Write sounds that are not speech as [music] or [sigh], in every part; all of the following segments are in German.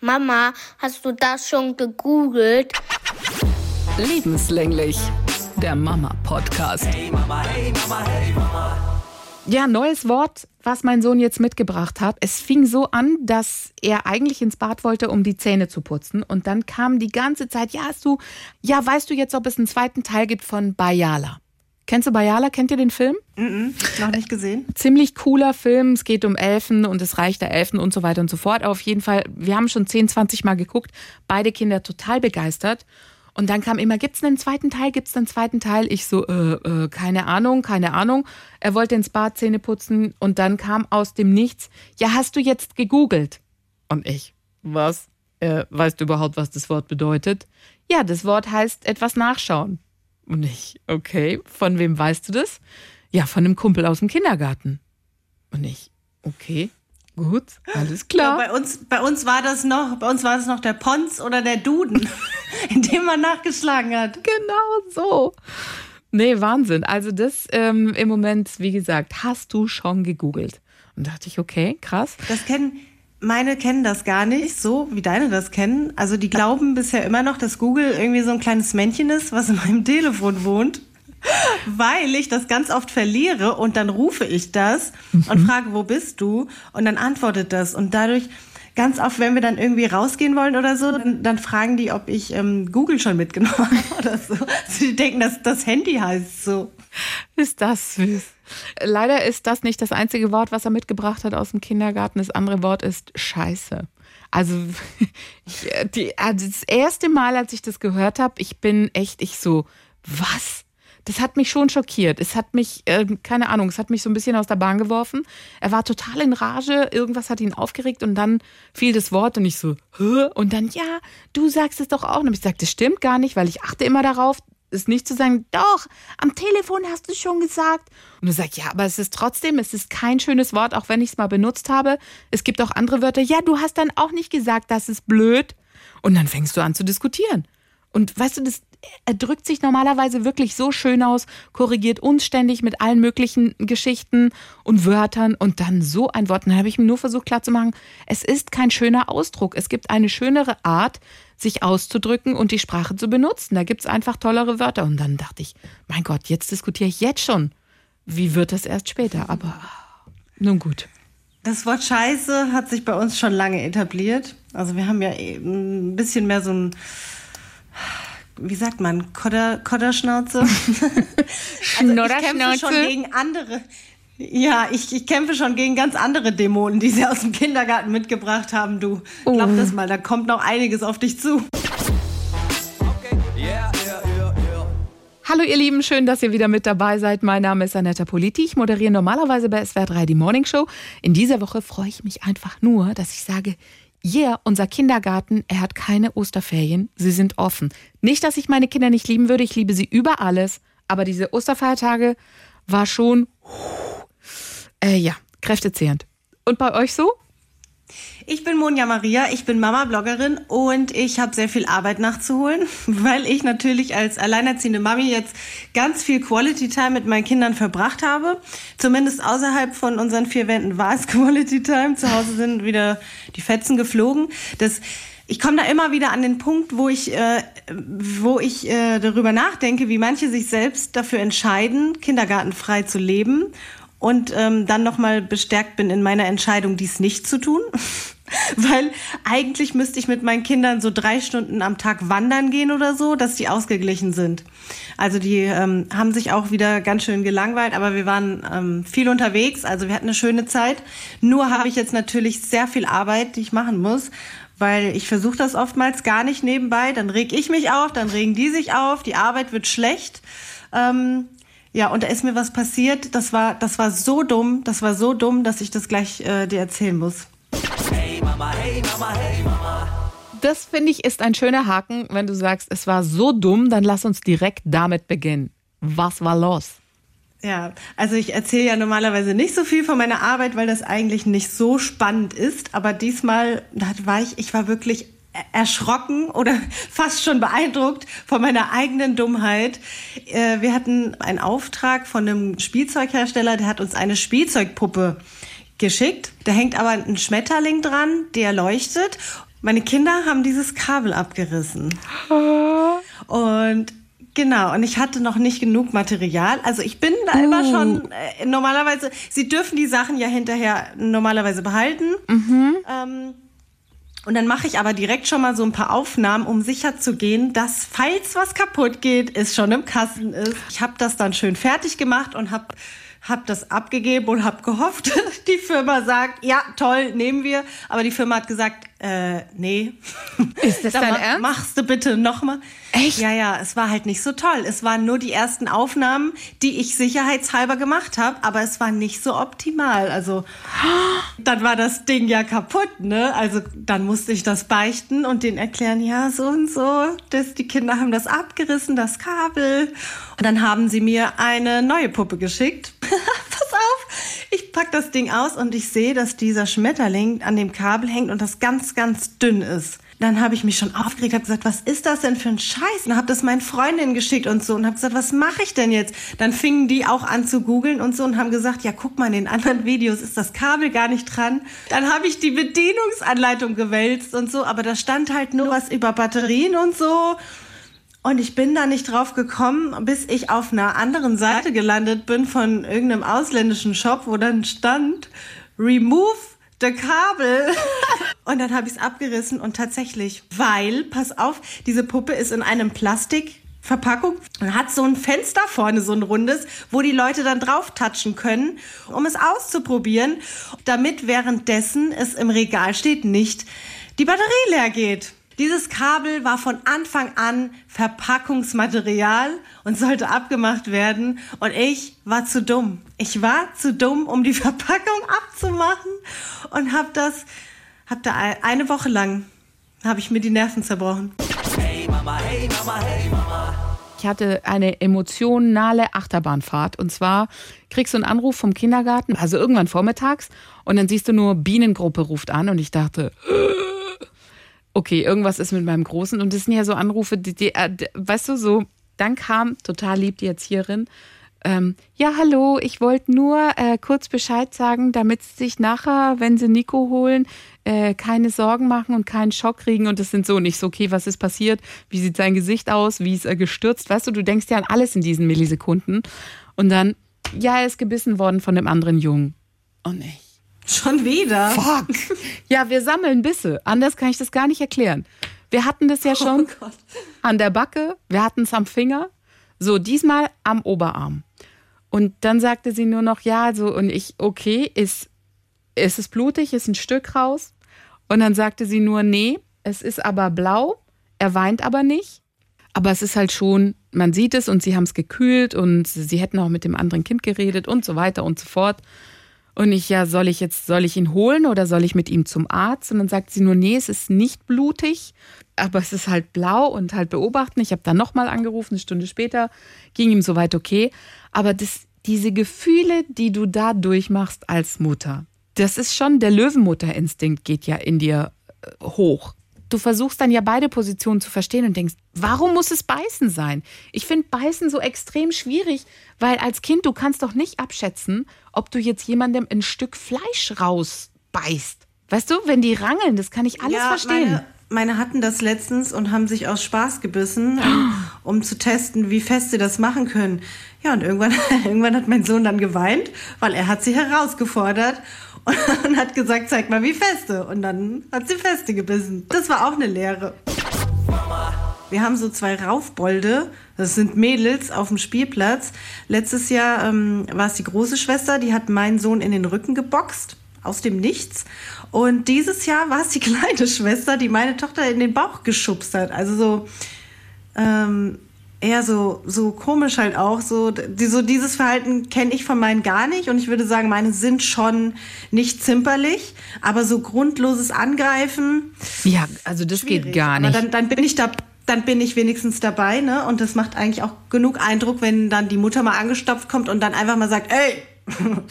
Mama, hast du das schon gegoogelt? Lebenslänglich, der Mama-Podcast. Hey Mama, hey Mama, hey Mama. Ja, neues Wort, was mein Sohn jetzt mitgebracht hat. Es fing so an, dass er eigentlich ins Bad wollte, um die Zähne zu putzen. Und dann kam die ganze Zeit, ja, hast du, ja, weißt du jetzt, ob es einen zweiten Teil gibt von Bayala? Kennst du Bayala? Kennt ihr den Film? Mm -mm, noch nicht gesehen. Ziemlich cooler Film. Es geht um Elfen und das Reich der Elfen und so weiter und so fort. Auf jeden Fall, wir haben schon 10, 20 Mal geguckt. Beide Kinder total begeistert. Und dann kam immer, gibt's einen zweiten Teil? Gibt's einen zweiten Teil? Ich so, äh, äh, keine Ahnung, keine Ahnung. Er wollte ins Bad Zähne putzen und dann kam aus dem Nichts, ja, hast du jetzt gegoogelt? Und ich, was? Äh, weißt du überhaupt, was das Wort bedeutet? Ja, das Wort heißt etwas nachschauen. Und ich, okay, von wem weißt du das? Ja, von einem Kumpel aus dem Kindergarten. Und ich, okay, gut, alles klar. Ja, bei uns, bei uns war das noch, bei uns war das noch der Pons oder der Duden, [laughs] in dem man nachgeschlagen hat. Genau so. Nee, Wahnsinn. Also das ähm, im Moment, wie gesagt, hast du schon gegoogelt. Und dachte ich, okay, krass. Das kennen, meine kennen das gar nicht, so wie deine das kennen. Also die glauben bisher immer noch, dass Google irgendwie so ein kleines Männchen ist, was in meinem [laughs] Telefon wohnt. Weil ich das ganz oft verliere und dann rufe ich das und mhm. frage, wo bist du? Und dann antwortet das. Und dadurch, ganz oft, wenn wir dann irgendwie rausgehen wollen oder so, dann, dann fragen die, ob ich ähm, Google schon mitgenommen [laughs] habe oder so. Also die denken, dass das Handy heißt so. [laughs] Ist das süß. Leider ist das nicht das einzige Wort, was er mitgebracht hat aus dem Kindergarten. Das andere Wort ist Scheiße. Also, [laughs] ich, die, also das erste Mal, als ich das gehört habe, ich bin echt, ich so, was? Das hat mich schon schockiert. Es hat mich, äh, keine Ahnung, es hat mich so ein bisschen aus der Bahn geworfen. Er war total in Rage, irgendwas hat ihn aufgeregt und dann fiel das Wort und ich so, Hö? und dann, ja, du sagst es doch auch. Und ich gesagt, das stimmt gar nicht, weil ich achte immer darauf, ist nicht zu sagen, doch, am Telefon hast du schon gesagt. Und du sagst, ja, aber es ist trotzdem, es ist kein schönes Wort, auch wenn ich es mal benutzt habe. Es gibt auch andere Wörter, ja, du hast dann auch nicht gesagt, das ist blöd. Und dann fängst du an zu diskutieren. Und weißt du, das, drückt sich normalerweise wirklich so schön aus, korrigiert uns ständig mit allen möglichen Geschichten und Wörtern und dann so ein Wort. Und dann habe ich mir nur versucht klarzumachen, es ist kein schöner Ausdruck. Es gibt eine schönere Art, sich auszudrücken und die Sprache zu benutzen. Da gibt es einfach tollere Wörter. Und dann dachte ich, mein Gott, jetzt diskutiere ich jetzt schon. Wie wird das erst später? Aber nun gut. Das Wort Scheiße hat sich bei uns schon lange etabliert. Also wir haben ja ein bisschen mehr so ein, wie sagt man, Kodder, Kodderschnauze. [laughs] also ich kämpfe schon gegen andere. Ja, ich, ich kämpfe schon gegen ganz andere Dämonen, die sie aus dem Kindergarten mitgebracht haben, du. Oh. Glaub das mal, da kommt noch einiges auf dich zu. Hallo ihr Lieben, schön, dass ihr wieder mit dabei seid. Mein Name ist Anetta Politi. Ich moderiere normalerweise bei SWR 3 die Morning Show. In dieser Woche freue ich mich einfach nur, dass ich sage, yeah, unser Kindergarten, er hat keine Osterferien, sie sind offen. Nicht, dass ich meine Kinder nicht lieben würde, ich liebe sie über alles, aber diese Osterfeiertage war schon äh, ja, kräftezehrend. Und bei euch so? Ich bin Monja Maria, ich bin Mama-Bloggerin und ich habe sehr viel Arbeit nachzuholen, [laughs] weil ich natürlich als alleinerziehende Mami jetzt ganz viel Quality Time mit meinen Kindern verbracht habe. Zumindest außerhalb von unseren vier Wänden war es [laughs] Quality Time. Zu Hause sind wieder die Fetzen geflogen. Das ich komme da immer wieder an den Punkt, wo ich, äh, wo ich äh, darüber nachdenke, wie manche sich selbst dafür entscheiden, kindergartenfrei zu leben und ähm, dann nochmal bestärkt bin in meiner Entscheidung, dies nicht zu tun. [laughs] Weil eigentlich müsste ich mit meinen Kindern so drei Stunden am Tag wandern gehen oder so, dass die ausgeglichen sind. Also die ähm, haben sich auch wieder ganz schön gelangweilt, aber wir waren ähm, viel unterwegs, also wir hatten eine schöne Zeit. Nur habe ich jetzt natürlich sehr viel Arbeit, die ich machen muss, weil ich versuche das oftmals gar nicht nebenbei. Dann reg ich mich auf, dann regen die sich auf, die Arbeit wird schlecht. Ähm, ja, und da ist mir was passiert. Das war, das war so dumm, das war so dumm, dass ich das gleich äh, dir erzählen muss. Hey Mama, hey Mama, hey Mama. Das finde ich ist ein schöner Haken, wenn du sagst, es war so dumm, dann lass uns direkt damit beginnen. Was war los? Ja, also ich erzähle ja normalerweise nicht so viel von meiner Arbeit, weil das eigentlich nicht so spannend ist. Aber diesmal, da war ich, ich war wirklich erschrocken oder [laughs] fast schon beeindruckt von meiner eigenen Dummheit. Äh, wir hatten einen Auftrag von einem Spielzeughersteller, der hat uns eine Spielzeugpuppe geschickt. Da hängt aber ein Schmetterling dran, der leuchtet. meine Kinder haben dieses Kabel abgerissen. Und Genau, und ich hatte noch nicht genug Material. Also ich bin da immer Uh. schon äh, normalerweise, sie dürfen die Sachen ja hinterher normalerweise behalten. Ähm, und dann mache ich aber direkt schon mal so ein paar Aufnahmen, um sicher zu gehen, dass falls was kaputt geht, es schon im Kasten ist. Ich habe das dann schön fertig gemacht und habe hab das abgegeben und habe gehofft, [laughs] die Firma sagt, ja, toll, nehmen wir. Aber die Firma hat gesagt, äh, nee. Ist das [laughs] dein Ernst? Machst du bitte nochmal. Echt? Ja, ja, es war halt nicht so toll. Es waren nur die ersten Aufnahmen, die ich sicherheitshalber gemacht habe, aber es war nicht so optimal. Also [gasps] dann war das Ding ja kaputt, ne? Also dann musste ich das beichten und denen erklären, ja, so und so. Das, die Kinder haben das abgerissen, das Kabel. Und dann haben sie mir eine neue Puppe geschickt. [laughs] Pass auf, ich pack das Ding aus und ich sehe, dass dieser Schmetterling an dem Kabel hängt und das ganz, ganz dünn ist. Dann habe ich mich schon aufgeregt, habe gesagt, was ist das denn für ein Scheiß? Und habe das meinen Freundinnen geschickt und so und habe gesagt, was mache ich denn jetzt? Dann fingen die auch an zu googeln und so und haben gesagt, ja, guck mal, in den anderen Videos ist das Kabel gar nicht dran. Dann habe ich die Bedienungsanleitung gewälzt und so, aber da stand halt nur was über Batterien und so. Und ich bin da nicht drauf gekommen, bis ich auf einer anderen Seite gelandet bin von irgendeinem ausländischen Shop, wo dann stand, remove the Kabel. [laughs] Und dann habe ich es abgerissen und tatsächlich, weil, pass auf, diese Puppe ist in einem Plastikverpackung und hat so ein Fenster vorne, so ein rundes, wo die Leute dann drauf touchen können, um es auszuprobieren, damit währenddessen es im Regal steht, nicht die Batterie leer geht. Dieses Kabel war von Anfang an Verpackungsmaterial und sollte abgemacht werden. Und ich war zu dumm. Ich war zu dumm, um die [laughs] Verpackung abzumachen und habe das, hab da eine Woche lang, habe ich mir die Nerven zerbrochen. Ich hatte eine emotionale Achterbahnfahrt. Und zwar kriegst du einen Anruf vom Kindergarten, also irgendwann vormittags, und dann siehst du nur, Bienengruppe ruft an. Und ich dachte, [gasps] okay, irgendwas ist mit meinem Großen. Und das sind ja so Anrufe, die, die äh, d- weißt du, so, dann kam total lieb die Erzieherin. Ähm, ja, hallo, ich wollte nur äh, kurz Bescheid sagen, damit Sie sich nachher, wenn Sie Nico holen, äh, keine Sorgen machen und keinen Schock kriegen. Und das sind so nicht so, okay, was ist passiert? Wie sieht sein Gesicht aus? Wie ist er gestürzt? Weißt du, du denkst ja an alles in diesen Millisekunden. Und dann, ja, er ist gebissen worden von dem anderen Jungen. Oh nee. Schon wieder. Fuck. [laughs] Ja, wir sammeln Bisse. Anders kann ich das gar nicht erklären. Wir hatten das ja schon Gott. an der Backe, wir hatten es am Finger. So, diesmal am Oberarm. Und dann sagte sie nur noch, ja, so, und ich, okay, ist, ist es blutig, ist ein Stück raus? Und dann sagte sie nur, nee, es ist aber blau, er weint aber nicht. Aber es ist halt schon, man sieht es und sie haben es gekühlt und sie hätten auch mit dem anderen Kind geredet und so weiter und so fort. Und ich, ja, soll ich jetzt, soll ich ihn holen oder soll ich mit ihm zum Arzt? Und dann sagt sie nur, nee, es ist nicht blutig, aber es ist halt blau und halt beobachten. Ich habe dann nochmal angerufen, eine Stunde später, ging ihm soweit okay. Aber das, diese Gefühle, die du da durchmachst als Mutter, das ist schon, der Löwenmutterinstinkt geht ja in dir äh, hoch. Du versuchst dann ja beide Positionen zu verstehen und denkst, warum muss es beißen sein? Ich finde beißen so extrem schwierig, weil als Kind du kannst doch nicht abschätzen, ob du jetzt jemandem ein Stück Fleisch rausbeißt. Weißt du, wenn die rangeln, das kann ich alles verstehen. Meine, meine hatten das letztens und haben sich aus Spaß gebissen, um, [gasps] um zu testen, wie fest sie das machen können. Ja, und irgendwann, [laughs] irgendwann hat mein Sohn dann geweint, weil er hat sie herausgefordert [laughs] und hat gesagt, zeig mal, wie feste. Und dann hat sie feste gebissen. Das war auch eine Lehre. Wir haben so zwei Raufbolde, das sind Mädels auf dem Spielplatz. Letztes Jahr ähm, war es die große Schwester, die hat meinen Sohn in den Rücken geboxt, aus dem Nichts. Und dieses Jahr war es die [laughs] kleine Schwester, die meine Tochter in den Bauch geschubst hat. Also so, ähm, eher so, so komisch halt auch. So, die, so dieses Verhalten kenne ich von meinen gar nicht. Und ich würde sagen, meine sind schon nicht zimperlich, aber so grundloses Angreifen. Ja, also das geht schwierig. gar nicht. Aber dann, dann bin ich da, dann bin ich wenigstens dabei, ne? Und das macht eigentlich auch genug Eindruck, wenn dann die Mutter mal angestopft kommt und dann einfach mal sagt, ey, [laughs]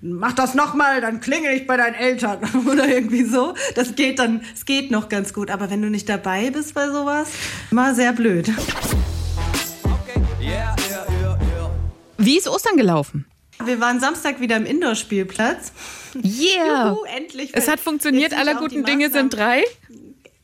mach das nochmal, dann klingel ich bei deinen Eltern [laughs] oder irgendwie so. Das geht dann, es geht noch ganz gut. Aber wenn du nicht dabei bist bei sowas, immer sehr blöd. Wie ist Ostern gelaufen? Wir waren Samstag wieder im Indoor-Spielplatz. Yeah! Juhu, endlich. Es hat funktioniert, aller guten Dinge sind drei.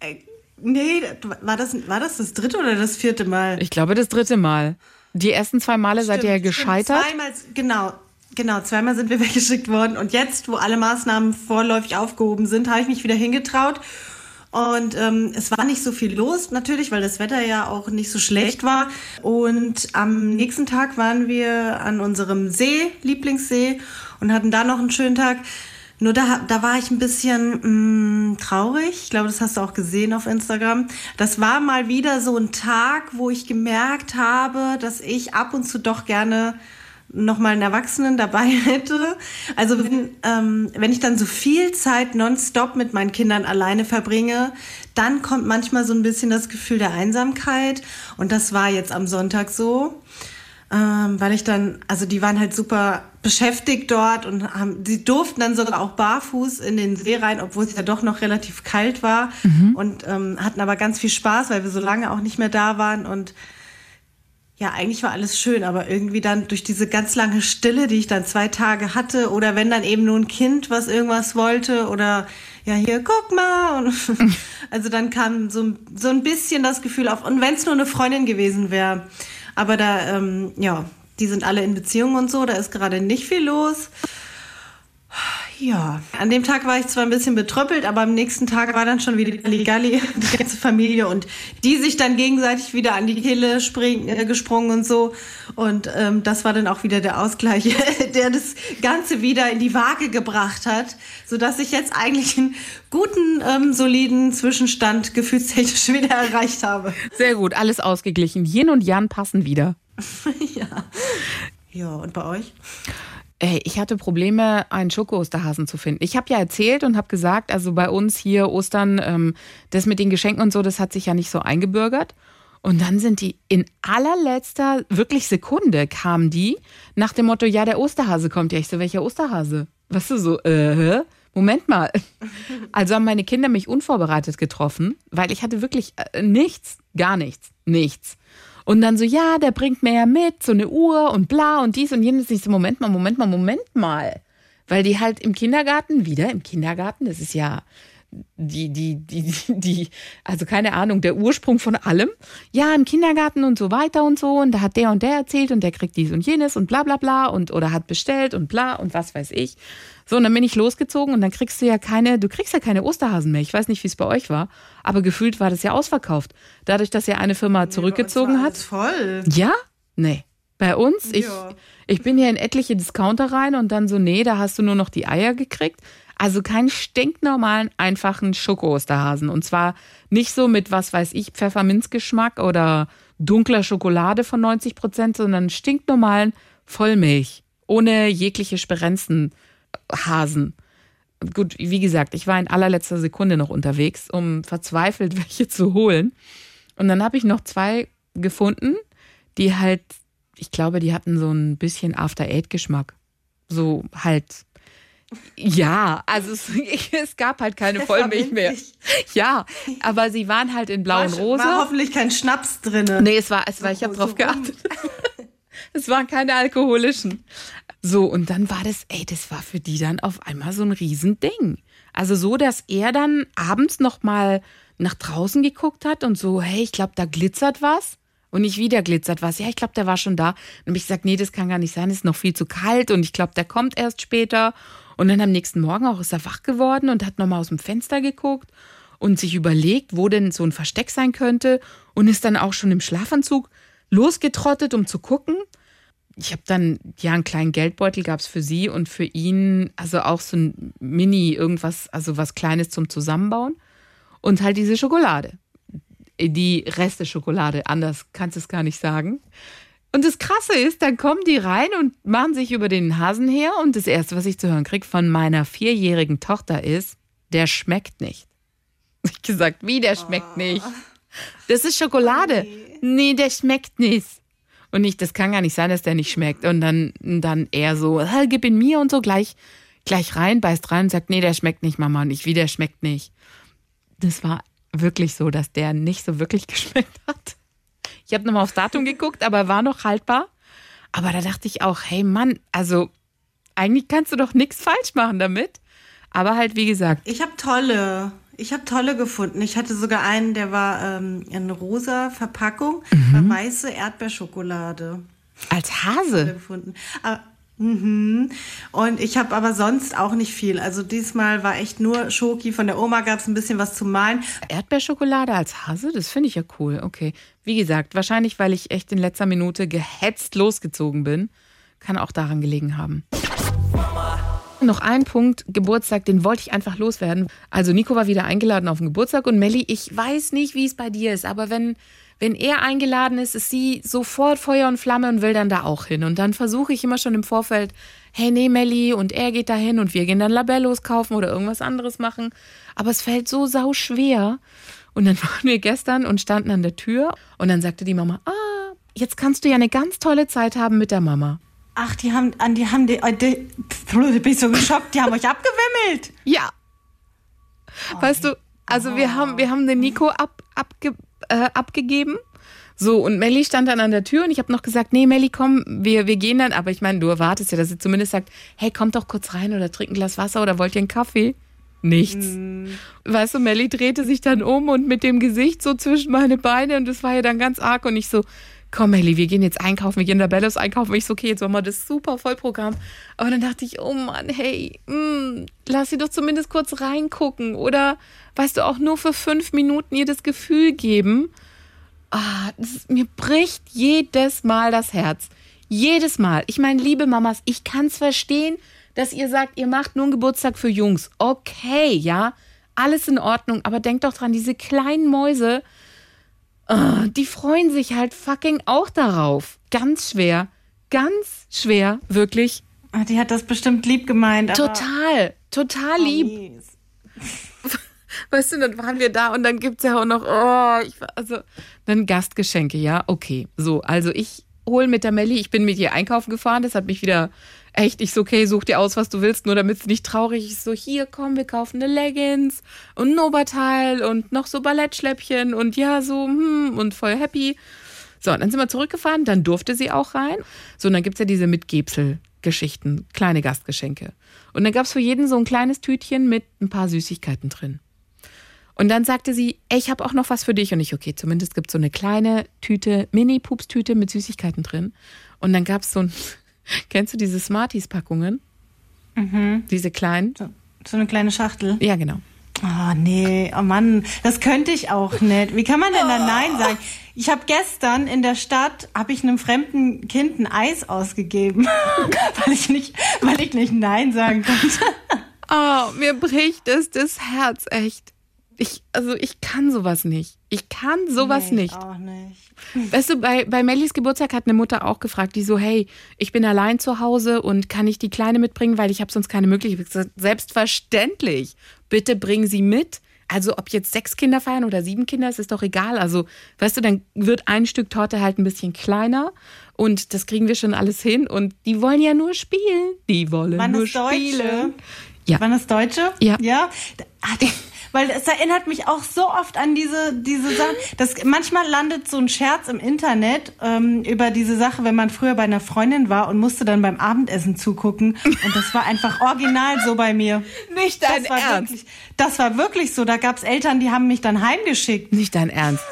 Äh, nee, war das, war das das dritte oder das vierte Mal? Ich glaube, das dritte Mal. Die ersten zwei Male stimmt, seid ihr ja gescheitert. Zweimal, genau, genau, zweimal sind wir [laughs] weggeschickt worden. Und jetzt, wo alle Maßnahmen vorläufig aufgehoben sind, habe ich mich wieder hingetraut. Und ähm, es war nicht so viel los, natürlich, weil das Wetter ja auch nicht so schlecht war. Und am nächsten Tag waren wir an unserem See, Lieblingssee, und hatten da noch einen schönen Tag. Nur da, da war ich ein bisschen mh, mm, traurig. Ich glaube, das hast du auch gesehen auf Instagram. Das war mal wieder so ein Tag, wo ich gemerkt habe, dass ich ab und zu doch gerne noch mal einen Erwachsenen dabei [laughs] hätte. Also wenn, ähm, wenn ich dann so viel Zeit nonstop mit meinen Kindern alleine verbringe, dann kommt manchmal so ein bisschen das Gefühl der Einsamkeit. Und das war jetzt am Sonntag so, ähm, weil ich dann, also die waren halt super beschäftigt dort und haben, sie durften dann sogar auch barfuß in den See rein, obwohl es ja doch noch relativ kalt war mhm. und ähm, hatten aber ganz viel Spaß, weil wir so lange auch nicht mehr da waren und ja, eigentlich war alles schön, aber irgendwie dann durch diese ganz lange Stille, die ich dann zwei Tage hatte, oder wenn dann eben nur ein Kind was irgendwas wollte, oder ja, hier, guck mal. Und, [laughs] also dann kam so, so ein bisschen das Gefühl auf, und wenn es nur eine Freundin gewesen wäre. Aber da, ähm, ja, die sind alle in Beziehungen und so, da ist gerade nicht viel los. Ja, an dem Tag war ich zwar ein bisschen betröppelt, aber am nächsten Tag war dann schon wieder die ganze Familie und die sich dann gegenseitig wieder an die Kehle spring, äh, gesprungen und so. Und ähm, das war dann auch wieder der Ausgleich, [laughs] der das Ganze wieder in die Waage gebracht hat, sodass ich jetzt eigentlich einen guten, ähm, soliden Zwischenstand gefühlstechnisch [laughs] wieder erreicht habe. Sehr gut, alles ausgeglichen. Yin und Jan passen wieder. [laughs] ja. Ja, und bei euch? Ey, ich hatte Probleme, einen Schoko-Osterhasen zu finden. Ich habe ja erzählt und habe gesagt, also bei uns hier Ostern, ähm, das mit den Geschenken und so, das hat sich ja nicht so eingebürgert. Und dann sind die in allerletzter, wirklich Sekunde kamen die nach dem Motto, ja, der Osterhase kommt. Ja, ich so, welcher Osterhase? Weißt du, so, äh, Moment mal. [laughs] Also haben meine Kinder mich unvorbereitet getroffen, weil ich hatte wirklich äh, nichts, gar nichts, nichts. Und dann so, ja, der bringt mir ja mit, so eine Uhr und bla und dies und jenes. Ich so, Moment mal, Moment mal, Moment mal. Weil die halt im Kindergarten, wieder im Kindergarten, das ist ja die, die, die, die, also keine Ahnung, der Ursprung von allem. Ja, im Kindergarten und so weiter und so. Und da hat der und der erzählt und der kriegt dies und jenes und bla bla bla und oder hat bestellt und bla und was weiß ich. So, und dann bin ich losgezogen und dann kriegst du ja keine, du kriegst ja keine Osterhasen mehr. Ich weiß nicht, wie es bei euch war, aber gefühlt war das ja ausverkauft. Dadurch, dass ja eine Firma zurückgezogen hat. voll. Ja? Nee. Bei uns, ich, ja. ich bin ja in etliche Discounter rein und dann so, nee, da hast du nur noch die Eier gekriegt. Also keinen stinknormalen, einfachen Schoko-Osterhasen. Und zwar nicht so mit, was weiß ich, Pfefferminzgeschmack oder dunkler Schokolade von 90 Prozent, sondern stinknormalen Vollmilch. Ohne jegliche Sperenzen Hasen. Gut, wie gesagt, ich war in allerletzter Sekunde noch unterwegs, um verzweifelt [laughs] welche zu holen. Und dann habe ich noch zwei gefunden, die halt, ich glaube, die hatten so ein bisschen After-Eight-Geschmack. So halt ja, also es, [laughs] es, gab halt keine Vollmilch mehr. Ja, aber sie waren halt in blau und rosa. War hoffentlich kein Schnaps drin. Nee, es war, es war, ich habe drauf geachtet. [laughs] es waren keine alkoholischen. So, und dann war das, ey, das war für die dann auf einmal so ein Riesending. Also so, dass er dann abends nochmal nach draußen geguckt hat und so, hey, ich glaube, da glitzert was. Und nicht wieder glitzert was. Ja, ich glaube, der war schon da. Und habe ich gesagt, nee, das kann gar nicht sein, es ist noch viel zu kalt und ich glaube, der kommt erst später. Und dann am nächsten Morgen auch ist er wach geworden und hat nochmal aus dem Fenster geguckt und sich überlegt, wo denn so ein Versteck sein könnte und ist dann auch schon im Schlafanzug losgetrottet, um zu gucken ich habe dann, ja, einen kleinen Geldbeutel gab es für sie und für ihn, also auch so ein Mini, irgendwas, also was Kleines zum Zusammenbauen. Und halt diese Schokolade. Die Reste Schokolade, anders kannst du es gar nicht sagen. Und das Krasse ist, dann kommen die rein und machen sich über den Hasen her. Und das Erste, was ich zu hören kriege von meiner vierjährigen Tochter ist, der schmeckt nicht. [laughs] Ich gesagt, wie der schmeckt oh. nicht? Das ist Schokolade. Nee, der schmeckt nicht. Und nicht, das kann gar nicht sein, dass der nicht schmeckt. Und dann, dann eher so, gib ihn mir und so gleich, gleich rein, beißt rein und sagt, nee, der schmeckt nicht, Mama. Und ich, wie, der schmeckt nicht. Das war wirklich so, dass der nicht so wirklich [laughs] geschmeckt hat. Ich habe nochmal aufs Datum geguckt, aber er war noch haltbar. Aber da dachte ich auch, hey Mann, also eigentlich kannst du doch nichts falsch machen damit. Aber halt, wie gesagt. Ich habe tolle. Ich habe tolle gefunden. Ich hatte sogar einen, der war ähm, in rosa Verpackung, Mhm. war weiße Erdbeerschokolade. Als Hase. gefunden. Aber, mhm. Und ich habe aber sonst auch nicht viel. Also diesmal war echt nur Schoki. Von der Oma gab es ein bisschen was zu malen. Erdbeerschokolade als Hase, das finde ich ja cool. Okay. Wie gesagt, wahrscheinlich, weil ich echt in letzter Minute gehetzt losgezogen bin. Kann auch daran gelegen haben. Noch ein Punkt, Geburtstag, den wollte ich einfach loswerden. Also Nico war wieder eingeladen auf den Geburtstag und Melli, ich weiß nicht, wie es bei dir ist, aber wenn, wenn er eingeladen ist, ist sie sofort Feuer und Flamme und will dann da auch hin. Und dann versuche ich immer schon im Vorfeld, hey, nee, Melli, und er geht da hin und wir gehen dann Labellos kaufen oder irgendwas anderes machen. Aber es fällt so sau schwer. Und dann [laughs] waren wir gestern und standen an der Tür und dann sagte die Mama, ah, jetzt kannst du ja eine ganz tolle Zeit haben mit der Mama. Ach, die haben, an die haben die, äh, die, pff, bin ich so geschockt, die haben euch [laughs] abgewimmelt. Ja. weißt du, also wir haben, wir haben den Nico ab, abge, äh, abgegeben. So, und Melli stand dann an der Tür und ich habe noch gesagt, nee, Melli, komm, wir, wir gehen dann. Aber ich meine, du erwartest ja, dass sie zumindest sagt, hey, kommt doch kurz rein oder trink ein Glas Wasser oder wollt ihr einen Kaffee? Nichts. Weißt du, Melli drehte sich dann um und mit dem Gesicht so zwischen meine Beine und das war ja dann ganz arg und ich so, komm Melli, wir gehen jetzt einkaufen, wir gehen da Bellos einkaufen. Ich so, okay, jetzt machen wir das super Vollprogramm. Aber dann dachte ich, oh Mann, hey, mh, lass sie doch zumindest kurz reingucken oder, weißt du, auch nur für fünf Minuten ihr das Gefühl geben. Ah, das mir bricht jedes Mal das Herz. Jedes Mal. Ich meine, liebe Mamas, ich kann es verstehen, dass ihr sagt, ihr macht nur einen Geburtstag für Jungs. Okay, ja, alles in Ordnung. Aber denkt doch dran, diese kleinen Mäuse, ah, die freuen sich halt fucking auch darauf. Ganz schwer. Ganz schwer, wirklich. Ach, die hat das bestimmt lieb gemeint. Total, total lieb. Mies. [laughs] Weißt du, dann waren wir da und dann gibt's ja auch noch, oh, ich, war- also, dann Gastgeschenke, ja, okay. So, also ich hol mit der Melli, ich bin mit ihr einkaufen gefahren, das hat mich wieder echt, ich so, okay, such dir aus, was du willst, nur damit es nicht traurig ist. So, hier, komm, wir kaufen eine Leggings und ein Oberteil und noch so Ballettschläppchen und ja, so, hm, und voll happy. So, und dann sind wir zurückgefahren, dann durfte sie auch rein. So, und dann gibt's ja diese Mitgebsel-Geschichten, kleine Gastgeschenke. Und dann gab's für jeden so ein kleines Tütchen mit ein paar Süßigkeiten drin. Und dann sagte sie, ey, ich habe auch noch was für dich. Und ich, okay, zumindest gibt es so eine kleine Tüte, Mini-Pups-Tüte mit Süßigkeiten drin. Und dann gab es so ein, [laughs] kennst du diese Smarties-Packungen? Diese kleinen? So, so eine kleine Schachtel. Ja, genau. Oh nee, oh Mann, das könnte ich auch nicht. Wie kann man denn da Nein sagen? Ich habe gestern in der Stadt habe ich einem fremden Kind ein Eis ausgegeben, [laughs] weil ich nicht, weil ich nicht Nein sagen konnte. Oh, mir bricht es das Herz, echt. Ich, also ich kann sowas nicht. Ich kann sowas Nee, nicht. Auch nicht. Weißt du, bei, bei Mellies Geburtstag hat eine Mutter auch gefragt, die so, hey, ich bin allein zu Hause und kann ich die Kleine mitbringen, weil ich habe sonst keine Möglichkeit. Selbstverständlich. Bitte bring sie mit. Also ob jetzt sechs Kinder feiern oder sieben Kinder, es ist doch egal. Also, weißt du, dann wird ein Stück Torte halt ein bisschen kleiner und das kriegen wir schon alles hin. Und die wollen ja nur spielen. Die wollen Waren nur Deutsche? spielen. Ja. Waren das Deutsche? Ja. Ja. Weil es erinnert mich auch so oft an diese, diese Sachen. Das, manchmal landet so ein Scherz im Internet ähm, über diese Sache, wenn man früher bei einer Freundin war und musste dann beim Abendessen zugucken. Und das war einfach original so bei mir. Nicht dein Das Ernst. wirklich, das war wirklich so. Da gab's Eltern, die haben mich dann heimgeschickt. Nicht dein Ernst.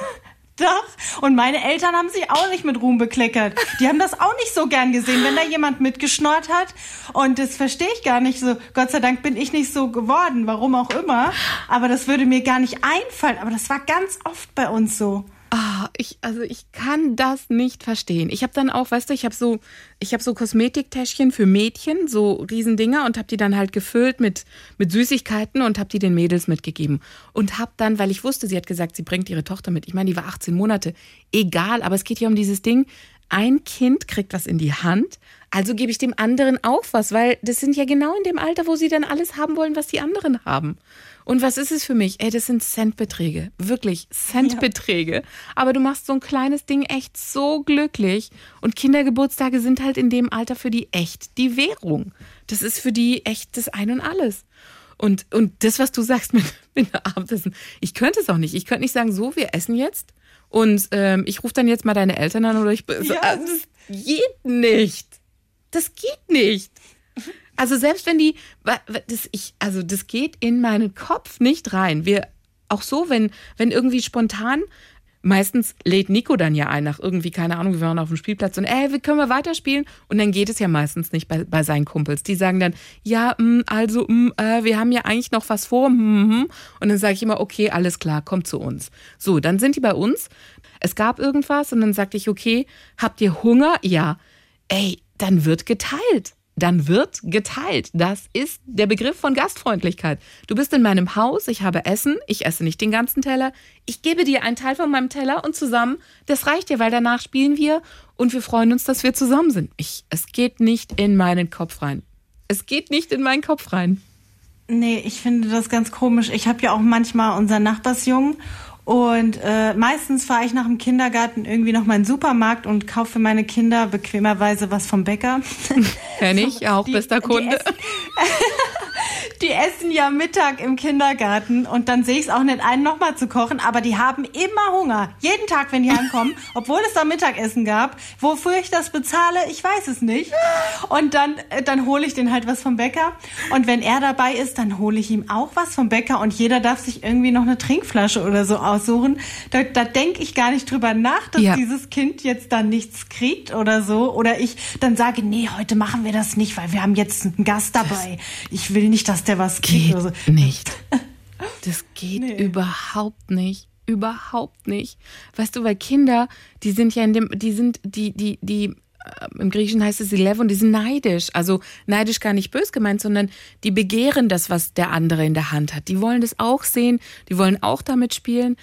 Doch. Und meine Eltern haben sich auch nicht mit Ruhm bekleckert. Die haben das auch nicht so gern gesehen, wenn da jemand mitgeschnort hat. Und das verstehe ich gar nicht so. Gott sei Dank bin ich nicht so geworden, warum auch immer. Aber das würde mir gar nicht einfallen. Aber das war ganz oft bei uns so. Ah, ich, also ich kann das nicht verstehen. Ich habe dann auch, weißt du, ich habe so, ich habe so Kosmetiktäschchen für Mädchen, so Riesendinger und habe die dann halt gefüllt mit mit Süßigkeiten und habe die den Mädels mitgegeben und habe dann, weil ich wusste, sie hat gesagt, sie bringt ihre Tochter mit. Ich meine, die war 18 Monate, egal, aber es geht hier um dieses Ding. Ein Kind kriegt was in die Hand, also gebe ich dem anderen auch was, weil das sind ja genau in dem Alter, wo sie dann alles haben wollen, was die anderen haben. Und was ist es für mich? Ey, das sind Centbeträge. Wirklich Centbeträge. Aber du machst so ein kleines Ding echt so glücklich. Und Kindergeburtstage sind halt in dem Alter für die echt die Währung. Das ist für die echt das Ein und Alles. Und, und das, was du sagst [laughs] mit, mit Abendessen, ich könnte es auch nicht. Ich könnte nicht sagen, so, wir essen jetzt. Und ähm, ich rufe dann jetzt mal deine Eltern an oder ich. So, Ja. also, das geht nicht. Das geht nicht. [laughs] Also selbst wenn die, das, ich, also das geht in meinen Kopf nicht rein. Wir, auch so, wenn, wenn irgendwie spontan meistens lädt Nico dann ja ein nach irgendwie, keine Ahnung, wir waren auf dem Spielplatz und ey, können wir weiterspielen? Und dann geht es ja meistens nicht bei, bei seinen Kumpels. Die sagen dann, ja, mh, mm, also, mh, mm, äh, wir haben ja eigentlich noch was vor. Mh, mm, mh. Und dann sage ich immer, okay, alles klar, kommt zu uns. So, dann sind die bei uns. Es gab irgendwas und dann sagte ich, okay, habt ihr Hunger? Ja. Ey, dann wird geteilt dann wird geteilt. Das ist der Begriff von Gastfreundlichkeit. Du bist in meinem Haus, ich habe Essen, ich esse nicht den ganzen Teller, ich gebe dir einen Teil von meinem Teller und zusammen, das reicht dir, weil danach spielen wir und wir freuen uns, dass wir zusammen sind. Ich, es geht nicht in meinen Kopf rein. Es geht nicht in meinen Kopf rein. Nee, ich finde das ganz komisch. Ich habe ja auch manchmal unseren Nachbarsjungen und äh, meistens fahre ich nach dem Kindergarten irgendwie noch mal in den Supermarkt und kaufe für meine Kinder bequemerweise was vom Bäcker. [laughs] Kenn ich, auch die, bester Kunde. Die essen, [laughs] die essen, ja Mittag im Kindergarten und dann sehe ich es auch nicht ein, nochmal zu kochen, aber die haben immer Hunger. Jeden Tag, wenn die heimkommen, [laughs] obwohl es da Mittagessen gab. Wofür ich das bezahle, ich weiß es nicht. Und dann, äh, dann hole ich den halt was vom Bäcker. Und wenn er dabei ist, dann hole ich ihm auch was vom Bäcker und jeder darf sich irgendwie noch eine Trinkflasche oder so aussuchen. Da, da denke ich gar nicht drüber nach, dass ja. dieses Kind jetzt dann nichts kriegt oder so. Oder ich dann sage, nee, heute machen wir das nicht, weil wir haben jetzt einen Gast dabei. Ich will nicht, dass der was kriegt. Geht so. nicht. [laughs] Das geht nee. überhaupt nicht überhaupt nicht. Weißt du, weil Kinder, die sind ja in dem, die sind, die, die, die, im Griechischen heißt es Eleven, die sind neidisch. Also neidisch gar nicht bös gemeint, sondern die begehren das, was der andere in der Hand hat. Die wollen das auch sehen, die wollen auch damit spielen.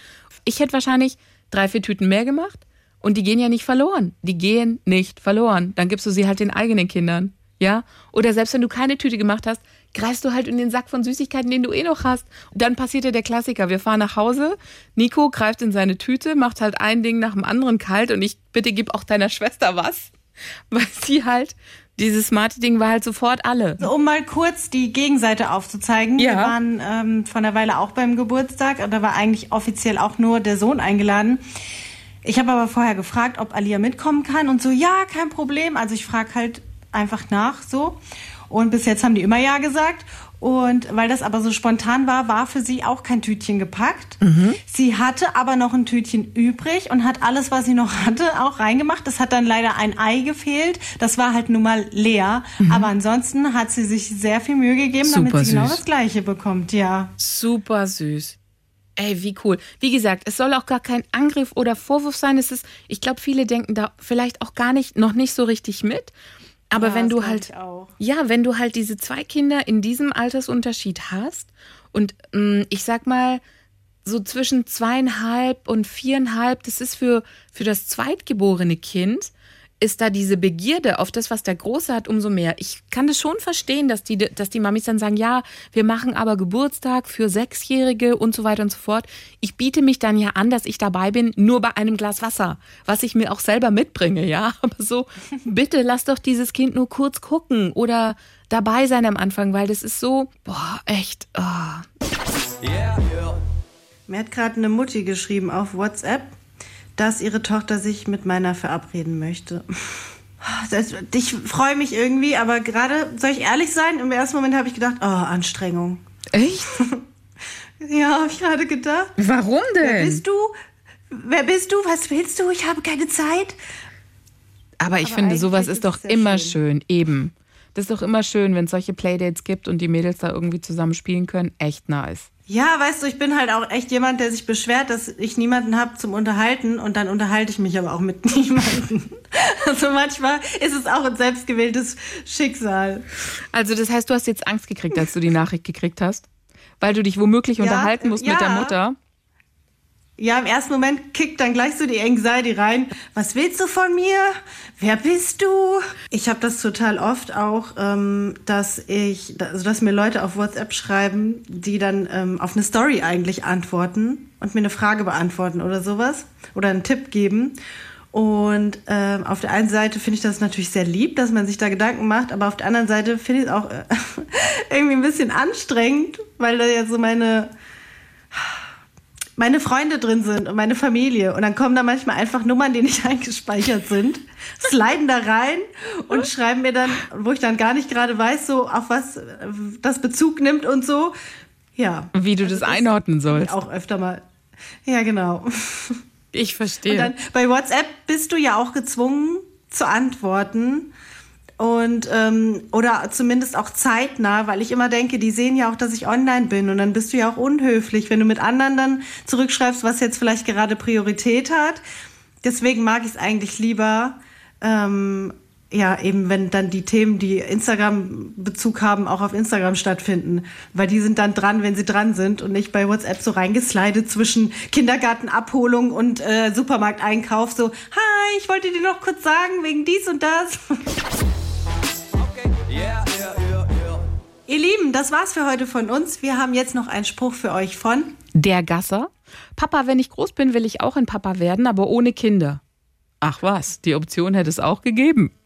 Ich hätte wahrscheinlich drei, vier Tüten mehr gemacht und die gehen ja nicht verloren. Die gehen nicht verloren. Dann gibst du sie halt den eigenen Kindern. Ja? Oder selbst wenn du keine Tüte gemacht hast, greifst du halt in den Sack von Süßigkeiten, den du eh noch hast. Und dann passiert ja der Klassiker. Wir fahren nach Hause, Nico greift in seine Tüte, macht halt ein Ding nach dem anderen kalt und ich bitte gib auch deiner Schwester was. [laughs] Weil sie halt dieses Marketing war halt sofort alle. Also, um mal kurz die Gegenseite aufzuzeigen. Ja. Wir waren ähm, von der Weile auch beim Geburtstag und da war eigentlich offiziell auch nur der Sohn eingeladen. Ich habe aber vorher gefragt, ob Alia mitkommen kann und so, ja, kein Problem. Also ich frage halt einfach nach so. Und bis jetzt haben die immer Ja gesagt. Und weil das aber so spontan war, war für sie auch kein Tütchen gepackt. Mhm. Sie hatte aber noch ein Tütchen übrig und hat alles, was sie noch hatte, auch reingemacht. Das hat dann leider ein Ei gefehlt. Das war halt nun mal leer. Mhm. Aber ansonsten hat sie sich sehr viel Mühe gegeben, Super damit sie genau süß. genau das Gleiche bekommt. Ja. Super süß. Ey, wie cool. Wie gesagt, es soll auch gar kein Angriff oder Vorwurf sein. Es ist, ich glaube, viele denken da vielleicht auch gar nicht, noch nicht so richtig mit. Aber ja, wenn du halt, ja, wenn du halt diese zwei Kinder in diesem Altersunterschied hast und mh, mm, ich sag mal, so zwischen zweieinhalb und viereinhalb, das ist für, für das zweitgeborene Kind ist da diese Begierde auf das, was der Große hat, umso mehr. Ich kann das schon verstehen, dass die, dass die Mamis dann sagen, ja, wir machen aber Geburtstag für Sechsjährige und so weiter und so fort. Ich biete mich dann ja an, dass ich dabei bin, nur bei einem Glas Wasser, was ich mir auch selber mitbringe, ja. [laughs] Aber so, bitte lass doch dieses Kind nur kurz gucken oder dabei sein am Anfang, weil das ist so, boah, echt. Oh. Yeah. Mir hat gerade eine Mutti geschrieben auf WhatsApp dass ihre Tochter sich mit meiner verabreden möchte. Das, ich freue mich irgendwie, aber gerade, soll ich ehrlich sein, im ersten Moment habe ich gedacht, oh, Anstrengung. Echt? [laughs] ja, habe ich gerade gedacht. Warum denn? Wer bist du? Wer bist du? Was willst du? Ich habe keine Zeit. Aber ich aber finde, sowas ist doch immer schön. schön. Eben. Das ist doch immer schön, wenn es solche Playdates gibt und die Mädels da irgendwie zusammen spielen können. Echt nice. Ja, weißt du, ich bin halt auch echt jemand, der sich beschwert, dass ich niemanden habe zum Unterhalten und dann unterhalte ich mich aber auch mit [laughs] niemanden. Also manchmal ist es auch ein selbstgewähltes Schicksal. Also das heißt, du hast jetzt Angst gekriegt, als du die Nachricht gekriegt hast? Weil du dich womöglich ja, unterhalten musst ja. mit der Mutter? Ja, im ersten Moment kickt dann gleich so die Anxiety rein. Was willst du von mir? Wer bist du? Ich habe das total oft auch, ähm, dass ich, also dass mir Leute auf WhatsApp schreiben, die dann ähm, auf eine Story eigentlich antworten und mir eine Frage beantworten oder sowas oder einen Tipp geben. Und ähm, auf der einen Seite finde ich das natürlich sehr lieb, dass man sich da Gedanken macht, aber auf der anderen Seite finde ich es auch äh, [laughs] irgendwie ein bisschen anstrengend, weil da ja so meine meine Freunde drin sind und meine Familie. Und dann kommen da manchmal einfach Nummern, die nicht [laughs] eingespeichert sind, sliden da rein und schreiben mir dann, wo ich dann gar nicht gerade weiß, so auf was das Bezug nimmt und so. Ja. Wie du also das einordnen sollst. Auch öfter mal. Ja, genau. Ich verstehe. Und dann bei WhatsApp bist du ja auch gezwungen zu antworten und ähm, oder zumindest auch zeitnah, weil ich immer denke, die sehen ja auch, dass ich online bin und dann bist du ja auch unhöflich, wenn du mit anderen dann zurückschreibst, was jetzt vielleicht gerade Priorität hat. Deswegen mag ich es eigentlich lieber, ähm, ja, eben wenn dann die Themen, die Instagram-Bezug haben, auch auf Instagram stattfinden. Weil die sind dann dran, wenn sie dran sind und nicht bei WhatsApp so reingeslidet zwischen Kindergartenabholung und äh, Supermarkteinkauf. So, hi, ich wollte dir noch kurz sagen, wegen dies und das. [laughs] Ihr Lieben, das war's für heute von uns. Wir haben jetzt noch einen Spruch für euch von Der Gasser. Papa, wenn ich groß bin, will ich auch ein Papa werden, aber ohne Kinder. Ach was, die Option hätte es auch gegeben.